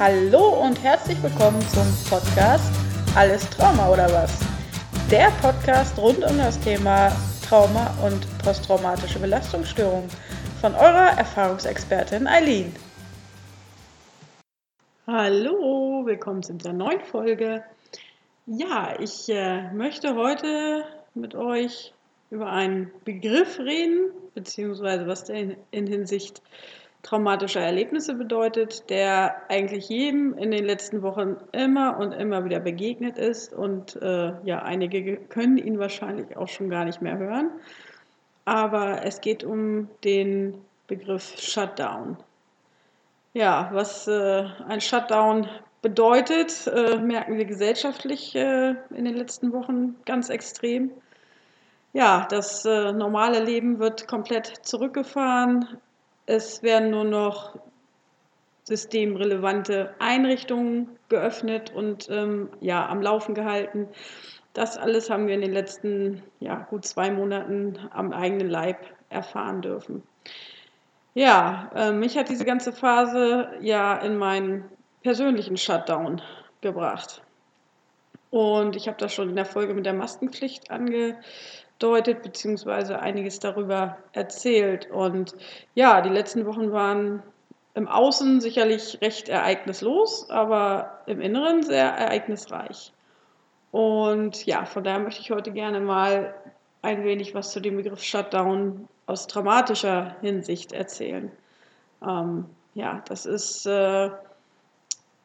Hallo und herzlich willkommen zum Podcast Alles Trauma oder was? Der Podcast rund um das Thema Trauma und posttraumatische Belastungsstörung von eurer Erfahrungsexpertin Eileen. Hallo, willkommen zu dieser neuen Folge. Ja, ich äh, möchte heute mit euch über einen Begriff reden, beziehungsweise was der in, in Hinsicht traumatischer Erlebnisse bedeutet, der eigentlich jedem in den letzten Wochen immer und immer wieder begegnet ist. Und äh, ja, einige können ihn wahrscheinlich auch schon gar nicht mehr hören. Aber es geht um den Begriff Shutdown. Ja, was äh, ein Shutdown bedeutet, äh, merken wir gesellschaftlich äh, in den letzten Wochen ganz extrem. Ja, das äh, normale Leben wird komplett zurückgefahren. Es werden nur noch systemrelevante Einrichtungen geöffnet und ähm, ja, am Laufen gehalten. Das alles haben wir in den letzten ja, gut zwei Monaten am eigenen Leib erfahren dürfen. Ja, äh, mich hat diese ganze Phase ja in meinen persönlichen Shutdown gebracht. Und ich habe das schon in der Folge mit der Maskenpflicht ange, angedeutet beziehungsweise einiges darüber erzählt. Und ja, die letzten Wochen waren im Außen sicherlich recht ereignislos, aber im Inneren sehr ereignisreich. Und ja, von daher möchte ich heute gerne mal ein wenig was zu dem Begriff Shutdown aus dramatischer Hinsicht erzählen. Ähm, ja, das ist äh,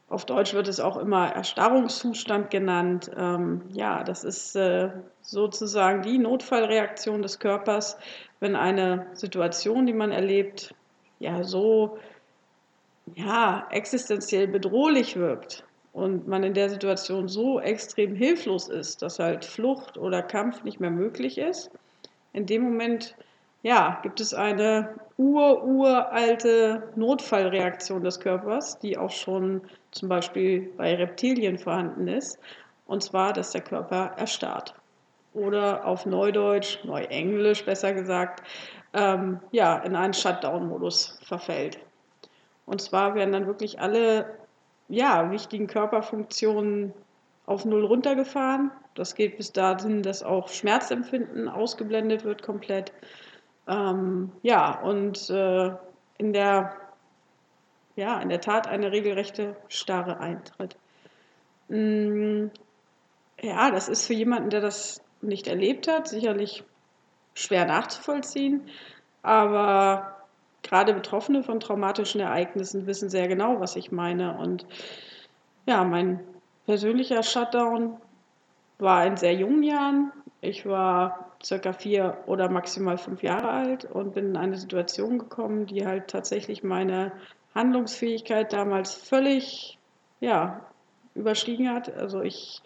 auf Deutsch wird es auch immer Erstarrungszustand genannt. Ähm, ja, das ist äh, sozusagen die Notfallreaktion des Körpers, wenn eine Situation, die man erlebt, ja so ja, existenziell bedrohlich wirkt und man in der Situation so extrem hilflos ist, dass halt Flucht oder Kampf nicht mehr möglich ist. In dem Moment ja, gibt es eine ur-uralte Notfallreaktion des Körpers, die auch schon zum Beispiel bei Reptilien vorhanden ist. Und zwar, dass der Körper erstarrt. Oder auf Neudeutsch, Neuenglisch besser gesagt, ähm, ja, in einen Shutdown-Modus verfällt. Und zwar werden dann wirklich alle ja, wichtigen Körperfunktionen auf Null runtergefahren. Das geht bis dahin, dass auch Schmerzempfinden ausgeblendet wird komplett. Ähm, ja, und äh, in der ja, in der Tat eine regelrechte Starre eintritt. Mm, ja, das ist für jemanden, der das nicht erlebt hat, sicherlich schwer nachzuvollziehen, aber gerade Betroffene von traumatischen Ereignissen wissen sehr genau, was ich meine. Und ja, mein persönlicher Shutdown war in sehr jungen Jahren. Ich war circa vier oder maximal fünf Jahre alt und bin in eine Situation gekommen, die halt tatsächlich meine Handlungsfähigkeit damals völlig ja, überstiegen hat. Also ich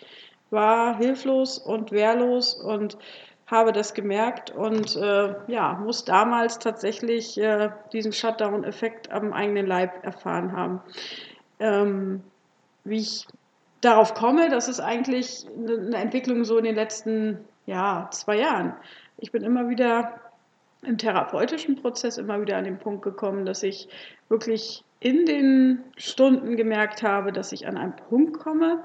war hilflos und wehrlos und habe das gemerkt und äh, ja, muss damals tatsächlich äh, diesen Shutdown-Effekt am eigenen Leib erfahren haben. Ähm, wie ich darauf komme, das ist eigentlich eine Entwicklung so in den letzten ja, zwei Jahren. Ich bin immer wieder im therapeutischen Prozess immer wieder an den Punkt gekommen, dass ich wirklich in den Stunden gemerkt habe, dass ich an einen Punkt komme.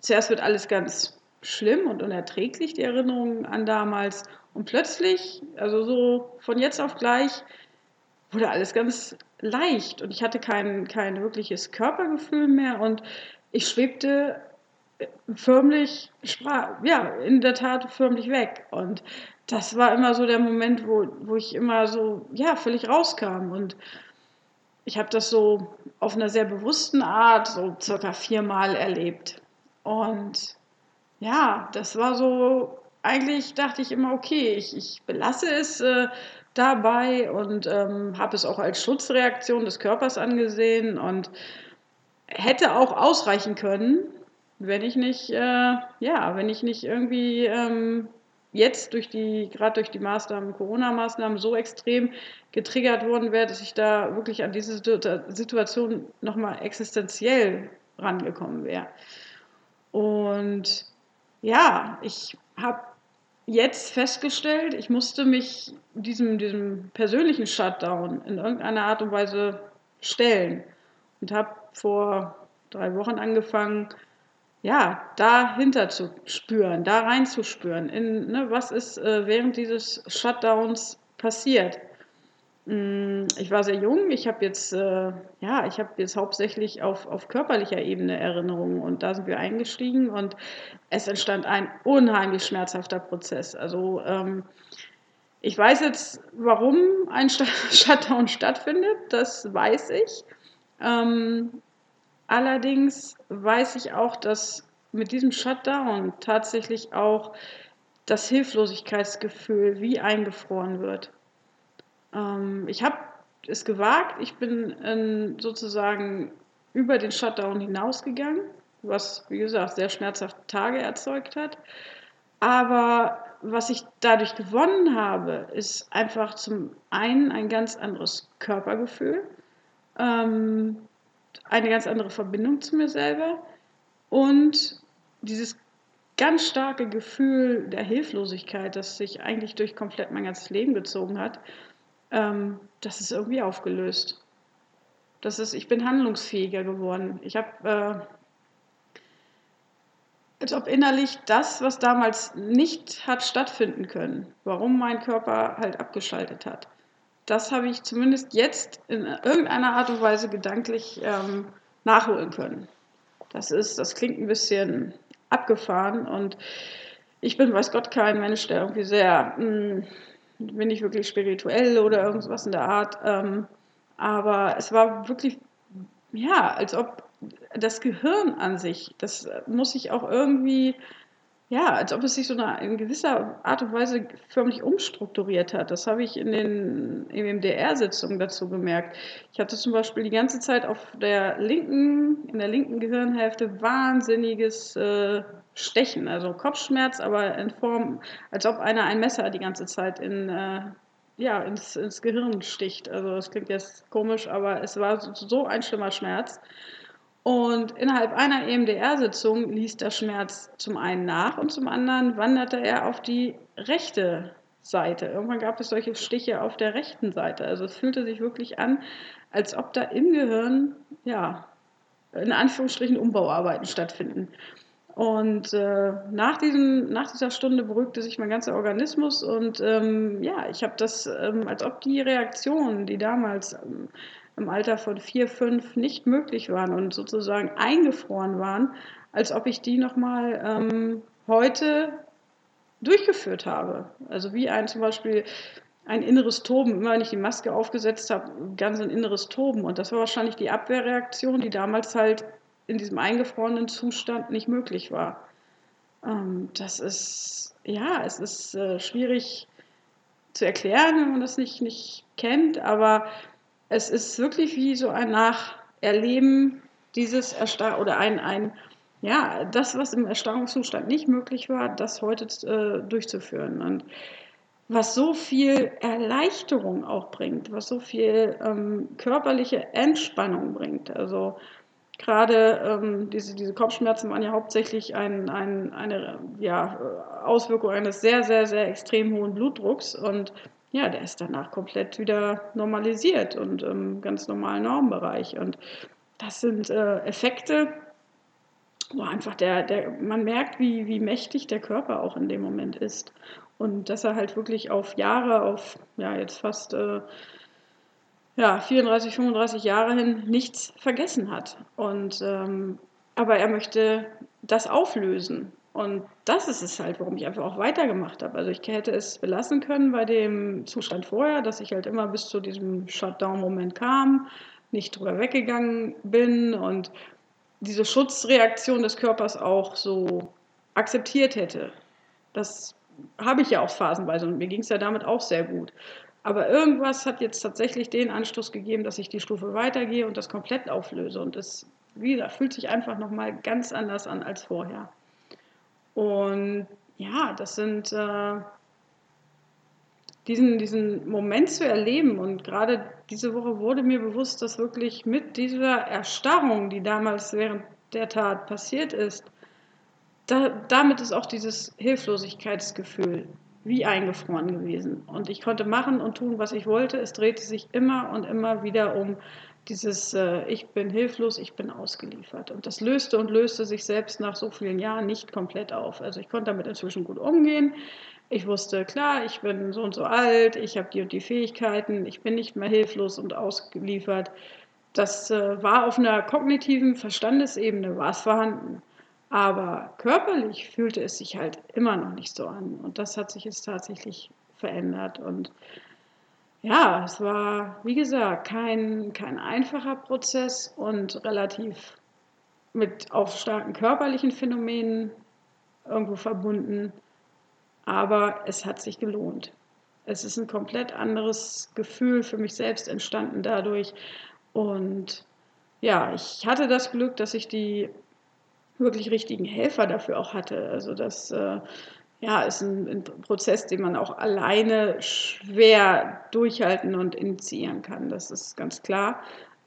Zuerst wird alles ganz schlimm und unerträglich, die Erinnerungen an damals. Und plötzlich, also so von jetzt auf gleich, wurde alles ganz leicht und ich hatte kein, kein wirkliches Körpergefühl mehr und ich schwebte förmlich, ja, in der Tat förmlich weg. Und das war immer so der Moment, wo, wo ich immer so, ja, völlig rauskam. Und ich habe das so auf einer sehr bewussten Art so circa viermal erlebt. Und ja, das war so, eigentlich dachte ich immer, okay, ich, ich belasse es äh, dabei und ähm, habe es auch als Schutzreaktion des Körpers angesehen und hätte auch ausreichen können, wenn ich nicht, äh, ja, wenn ich nicht irgendwie ähm, jetzt durch die, gerade durch die Maßnahmen, Corona-Maßnahmen so extrem getriggert worden wäre, dass ich da wirklich an diese Situation nochmal existenziell rangekommen wäre. Und ja, ich habe jetzt festgestellt, ich musste mich diesem, diesem persönlichen Shutdown in irgendeiner Art und Weise stellen. und habe vor drei Wochen angefangen, ja, dahinter zu spüren, da reinzuspüren, in ne, was ist äh, während dieses Shutdowns passiert. Mm, ich war sehr jung, ich habe jetzt, äh, ja, ich jetzt hauptsächlich auf, auf körperlicher Ebene Erinnerungen und da sind wir eingestiegen und es entstand ein unheimlich schmerzhafter Prozess. Also ähm, ich weiß jetzt, warum ein Shutdown stattfindet, das weiß ich. Ähm, allerdings weiß ich auch, dass mit diesem Shutdown tatsächlich auch das Hilflosigkeitsgefühl wie eingefroren wird. Ähm, ich habe es gewagt, ich bin in, sozusagen über den Shutdown hinausgegangen, was, wie gesagt, sehr schmerzhafte Tage erzeugt hat. Aber was ich dadurch gewonnen habe, ist einfach zum einen ein ganz anderes Körpergefühl, ähm, eine ganz andere Verbindung zu mir selber und dieses ganz starke Gefühl der Hilflosigkeit, das sich eigentlich durch komplett mein ganzes Leben gezogen hat, ähm, das ist irgendwie aufgelöst. Das ist, ich bin handlungsfähiger geworden. Ich habe, äh, als ob innerlich das, was damals nicht hat stattfinden können, warum mein Körper halt abgeschaltet hat, das habe ich zumindest jetzt in irgendeiner Art und Weise gedanklich ähm, nachholen können. Das ist, das klingt ein bisschen abgefahren und ich bin, weiß Gott, kein Mensch, der irgendwie sehr mh, hm, bin ich wirklich spirituell oder irgendwas in der Art. Ähm, aber es war wirklich, ja, als ob das Gehirn an sich, das muss sich auch irgendwie, ja, als ob es sich so eine, in gewisser Art und Weise förmlich umstrukturiert hat. Das habe ich in den EMDR-Sitzungen dazu gemerkt. Ich hatte zum Beispiel die ganze Zeit auf der linken, in der linken Gehirnhälfte wahnsinniges äh, Stechen, also Kopfschmerz, aber in Form, als ob einer ein Messer die ganze Zeit in, äh, ja, ins, ins Gehirn sticht. Also das klingt jetzt komisch, aber es war so ein schlimmer Schmerz. Und innerhalb einer EMDR-Sitzung ließ der Schmerz zum einen nach und zum anderen wanderte er auf die rechte Seite. Irgendwann gab es solche Stiche auf der rechten Seite. Also es fühlte sich wirklich an, als ob da im Gehirn, ja, in Anführungsstrichen Umbauarbeiten stattfinden. Und äh, nach, diesem, nach dieser Stunde beruhigte sich mein ganzer Organismus und ähm, ja, ich habe das, ähm, als ob die Reaktionen, die damals ähm, im Alter von vier, fünf nicht möglich waren und sozusagen eingefroren waren, als ob ich die nochmal ähm, heute durchgeführt habe. Also wie ein zum Beispiel ein inneres Toben, immer wenn ich die Maske aufgesetzt habe, ganz ein inneres Toben. Und das war wahrscheinlich die Abwehrreaktion, die damals halt in diesem eingefrorenen Zustand nicht möglich war. Ähm, das ist, ja, es ist äh, schwierig zu erklären, wenn man das nicht, nicht kennt, aber es ist wirklich wie so ein Nacherleben dieses Erstar oder ein, ein, ja, das, was im Erstarrungszustand nicht möglich war, das heute äh, durchzuführen. Und was so viel Erleichterung auch bringt, was so viel ähm, körperliche Entspannung bringt. Also Gerade ähm, diese, diese Kopfschmerzen waren ja hauptsächlich ein, ein, eine ja, Auswirkung eines sehr, sehr, sehr extrem hohen Blutdrucks. Und ja, der ist danach komplett wieder normalisiert und im ganz normalen Normbereich. Und das sind äh, Effekte, wo einfach der, der, man merkt, wie, wie mächtig der Körper auch in dem Moment ist. Und dass er halt wirklich auf Jahre, auf ja, jetzt fast. Äh, ja, 34, 35 Jahre hin nichts vergessen hat. Und, ähm, aber er möchte das auflösen. Und das ist es halt, warum ich einfach auch weitergemacht habe. Also ich hätte es belassen können bei dem Zustand vorher, dass ich halt immer bis zu diesem Shutdown-Moment kam, nicht drüber weggegangen bin und diese Schutzreaktion des Körpers auch so akzeptiert hätte. Das habe ich ja auch phasenweise und mir ging es ja damit auch sehr gut. Aber irgendwas hat jetzt tatsächlich den Anstoß gegeben, dass ich die Stufe weitergehe und das komplett auflöse. Und das, wie gesagt, fühlt sich einfach nochmal ganz anders an als vorher. Und ja, das sind äh, diesen, diesen Moment zu erleben. Und gerade diese Woche wurde mir bewusst, dass wirklich mit dieser Erstarrung, die damals während der Tat passiert ist, da, damit ist auch dieses Hilflosigkeitsgefühl wie eingefroren gewesen. Und ich konnte machen und tun, was ich wollte. Es drehte sich immer und immer wieder um dieses äh, Ich bin hilflos, ich bin ausgeliefert. Und das löste und löste sich selbst nach so vielen Jahren nicht komplett auf. Also ich konnte damit inzwischen gut umgehen. Ich wusste, klar, ich bin so und so alt, ich habe die und die Fähigkeiten, ich bin nicht mehr hilflos und ausgeliefert. Das äh, war auf einer kognitiven Verstandesebene war es vorhanden. Aber körperlich fühlte es sich halt immer noch nicht so an. Und das hat sich jetzt tatsächlich verändert. Und ja, es war, wie gesagt, kein, kein einfacher Prozess und relativ mit auch starken körperlichen Phänomenen irgendwo verbunden. Aber es hat sich gelohnt. Es ist ein komplett anderes Gefühl für mich selbst entstanden dadurch. Und ja, ich hatte das Glück, dass ich die wirklich richtigen Helfer dafür auch hatte. Also das äh, ja, ist ein, ein, Prozess, den man auch alleine schwer durchhalten und initiieren kann. Das ist ganz klar.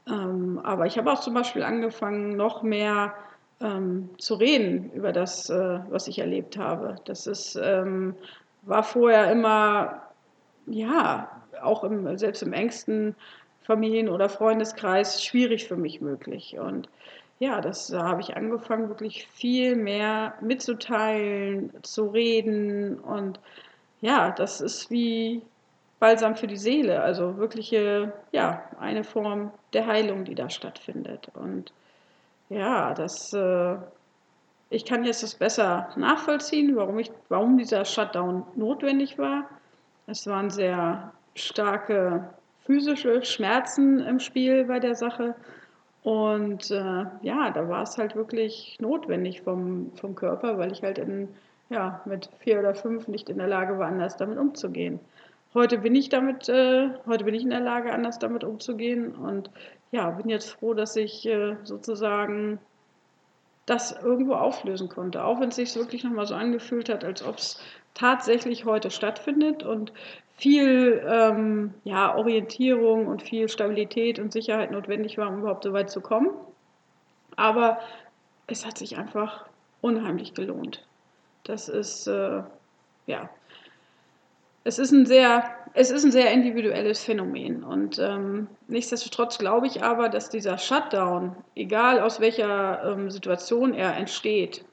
Ähm, aber ich habe auch zum Beispiel angefangen, noch mehr ähm, zu reden über das, äh, was ich erlebt habe. Das ist, ähm, war vorher immer, ja, auch im, selbst im engsten Familien- oder Freundeskreis schwierig für mich möglich. Und ja, das da habe ich angefangen, wirklich viel mehr mitzuteilen, zu reden. Und ja, das ist wie Balsam für die Seele, also wirkliche, ja, eine Form der Heilung, die da stattfindet. Und ja, das, äh, ich kann jetzt das besser nachvollziehen, warum, ich, warum dieser Shutdown notwendig war. Es waren sehr starke physische Schmerzen im Spiel bei der Sache. Und äh, ja, da war es halt wirklich notwendig vom, vom Körper, weil ich halt in, ja, mit vier oder fünf nicht in der Lage war, anders damit umzugehen. Heute bin ich damit, äh, heute bin ich in der Lage, anders damit umzugehen und ja, bin jetzt froh, dass ich äh, sozusagen das irgendwo auflösen konnte, auch wenn es sich wirklich nochmal so angefühlt hat, als ob es tatsächlich heute stattfindet und viel ähm, ja, Orientierung und viel Stabilität und Sicherheit notwendig war, um überhaupt so weit zu kommen. Aber es hat sich einfach unheimlich gelohnt. Das ist, äh, ja, es ist ein sehr, es ist ein sehr individuelles Phänomen. Und ähm, nichtsdestotrotz glaube ich aber, dass dieser Shutdown, egal aus welcher ähm, Situation er entsteht,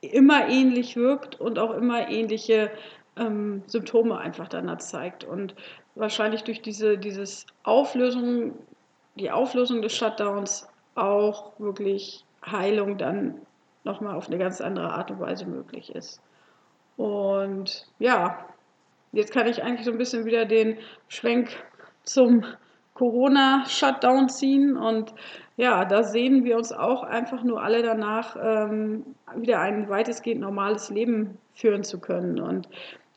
immer ähnlich wirkt und auch immer ähnliche ähm, Symptome einfach danach zeigt. Und wahrscheinlich durch diese dieses Auflösung, die Auflösung des Shutdowns auch wirklich Heilung dann nochmal auf eine ganz andere Art und Weise möglich ist. Und ja, jetzt kann ich eigentlich so ein bisschen wieder den Schwenk zum Corona-Shutdown ziehen. Und ja, da sehen wir uns auch einfach nur alle danach, ähm, wieder ein weitestgehend normales Leben führen zu können. Und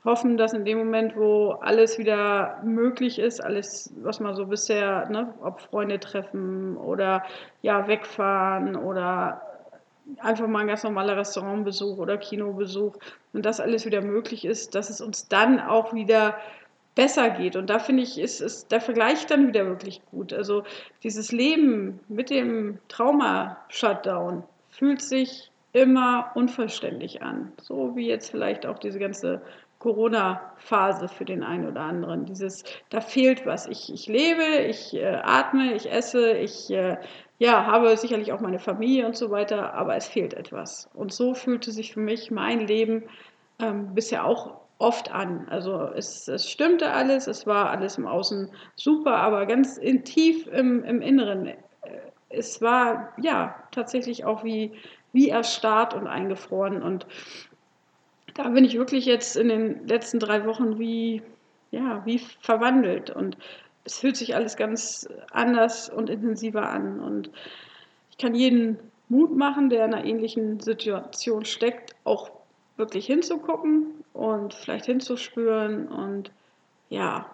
hoffen, dass in dem Moment, wo alles wieder möglich ist, alles, was man so bisher, ne, ob Freunde treffen oder ja, wegfahren oder einfach mal ein ganz normaler Restaurantbesuch oder Kinobesuch und das alles wieder möglich ist, dass es uns dann auch wieder besser geht. Und da finde ich, ist, ist der Vergleich dann wieder wirklich gut. Also dieses Leben mit dem Trauma-Shutdown fühlt sich immer unvollständig an. So wie jetzt vielleicht auch diese ganze Corona-Phase für den einen oder anderen. Dieses, da fehlt was. Ich, ich lebe, ich äh, atme, ich esse, ich äh, ja, habe sicherlich auch meine Familie und so weiter, aber es fehlt etwas. Und so fühlte sich für mich mein Leben ähm, bisher auch oft an. Also es, es, stimmte alles, es war alles im Außen super, aber ganz in, tief im, im Inneren, äh, es war ja tatsächlich auch wie, wie erstarrt und eingefroren. Und da bin ich wirklich jetzt in den letzten drei Wochen wie, ja, wie verwandelt. Und es fühlt sich alles ganz anders und intensiver an. Und ich kann jeden Mut machen, der in einer ähnlichen Situation steckt, auch wirklich hinzugucken und vielleicht hinzuspüren. Und ja,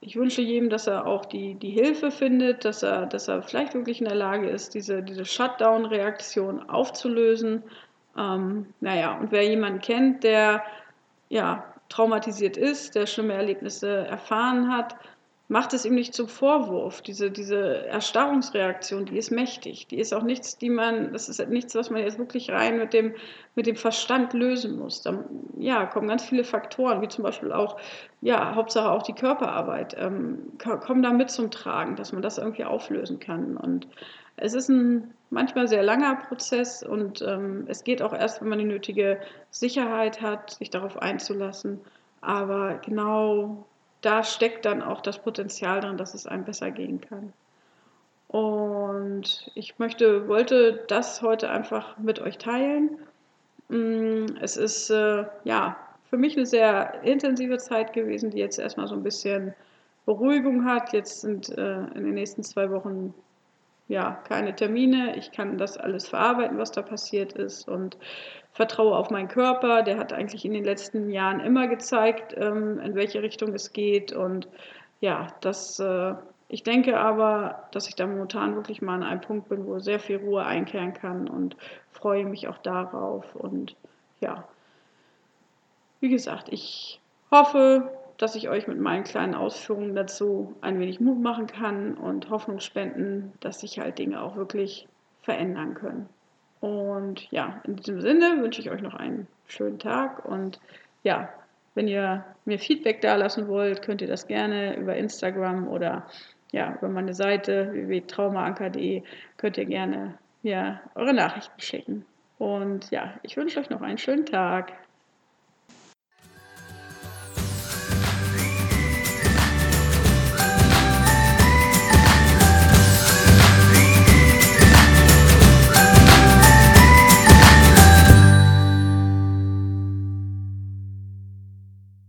ich wünsche jedem, dass er auch die, die Hilfe findet, dass er, dass er vielleicht wirklich in der Lage ist, diese, diese Shutdown-Reaktion aufzulösen ähm, naja, und wer jemanden kennt, der ja, traumatisiert ist, der schlimme Erlebnisse erfahren hat, macht es ihm nicht zum Vorwurf. Diese, diese Erstarrungsreaktion, die ist mächtig. Die ist auch nichts, die man, das ist nichts, was man jetzt wirklich rein mit dem, mit dem Verstand lösen muss. Da ja, kommen ganz viele Faktoren, wie zum Beispiel auch, ja, Hauptsache auch die Körperarbeit, ähm, kommen da mit zum Tragen, dass man das irgendwie auflösen kann. Und es ist ein manchmal sehr langer Prozess und ähm, es geht auch erst, wenn man die nötige Sicherheit hat, sich darauf einzulassen. Aber genau da steckt dann auch das Potenzial drin, dass es einem besser gehen kann. Und ich möchte, wollte das heute einfach mit euch teilen. Mm, es ist äh, ja für mich eine sehr intensive Zeit gewesen, die jetzt erstmal so ein bisschen Beruhigung hat. Jetzt sind äh, in den nächsten zwei Wochen ja, keine Termine. Ich kann das alles verarbeiten, was da passiert ist und vertraue auf meinen Körper. Der hat eigentlich in den letzten Jahren immer gezeigt, ähm, in welche Richtung es geht. Und ja, das, äh, ich denke aber, dass ich da momentan wirklich mal an einem Punkt bin, wo sehr viel Ruhe einkehren kann und freue mich auch darauf. Und ja, wie gesagt, ich hoffe, dass ich euch mit meinen kleinen Ausführungen dazu ein wenig Mut machen kann und Hoffnung spenden, dass sich halt Dinge auch wirklich verändern können. Und ja, in diesem Sinne wünsche ich euch noch einen schönen Tag und ja, wenn ihr mir Feedback da lassen wollt, könnt ihr das gerne über Instagram oder ja, über meine Seite www.traumaanker.de könnt ihr gerne mir eure Nachrichten schicken. Und ja, ich wünsche euch noch einen schönen Tag.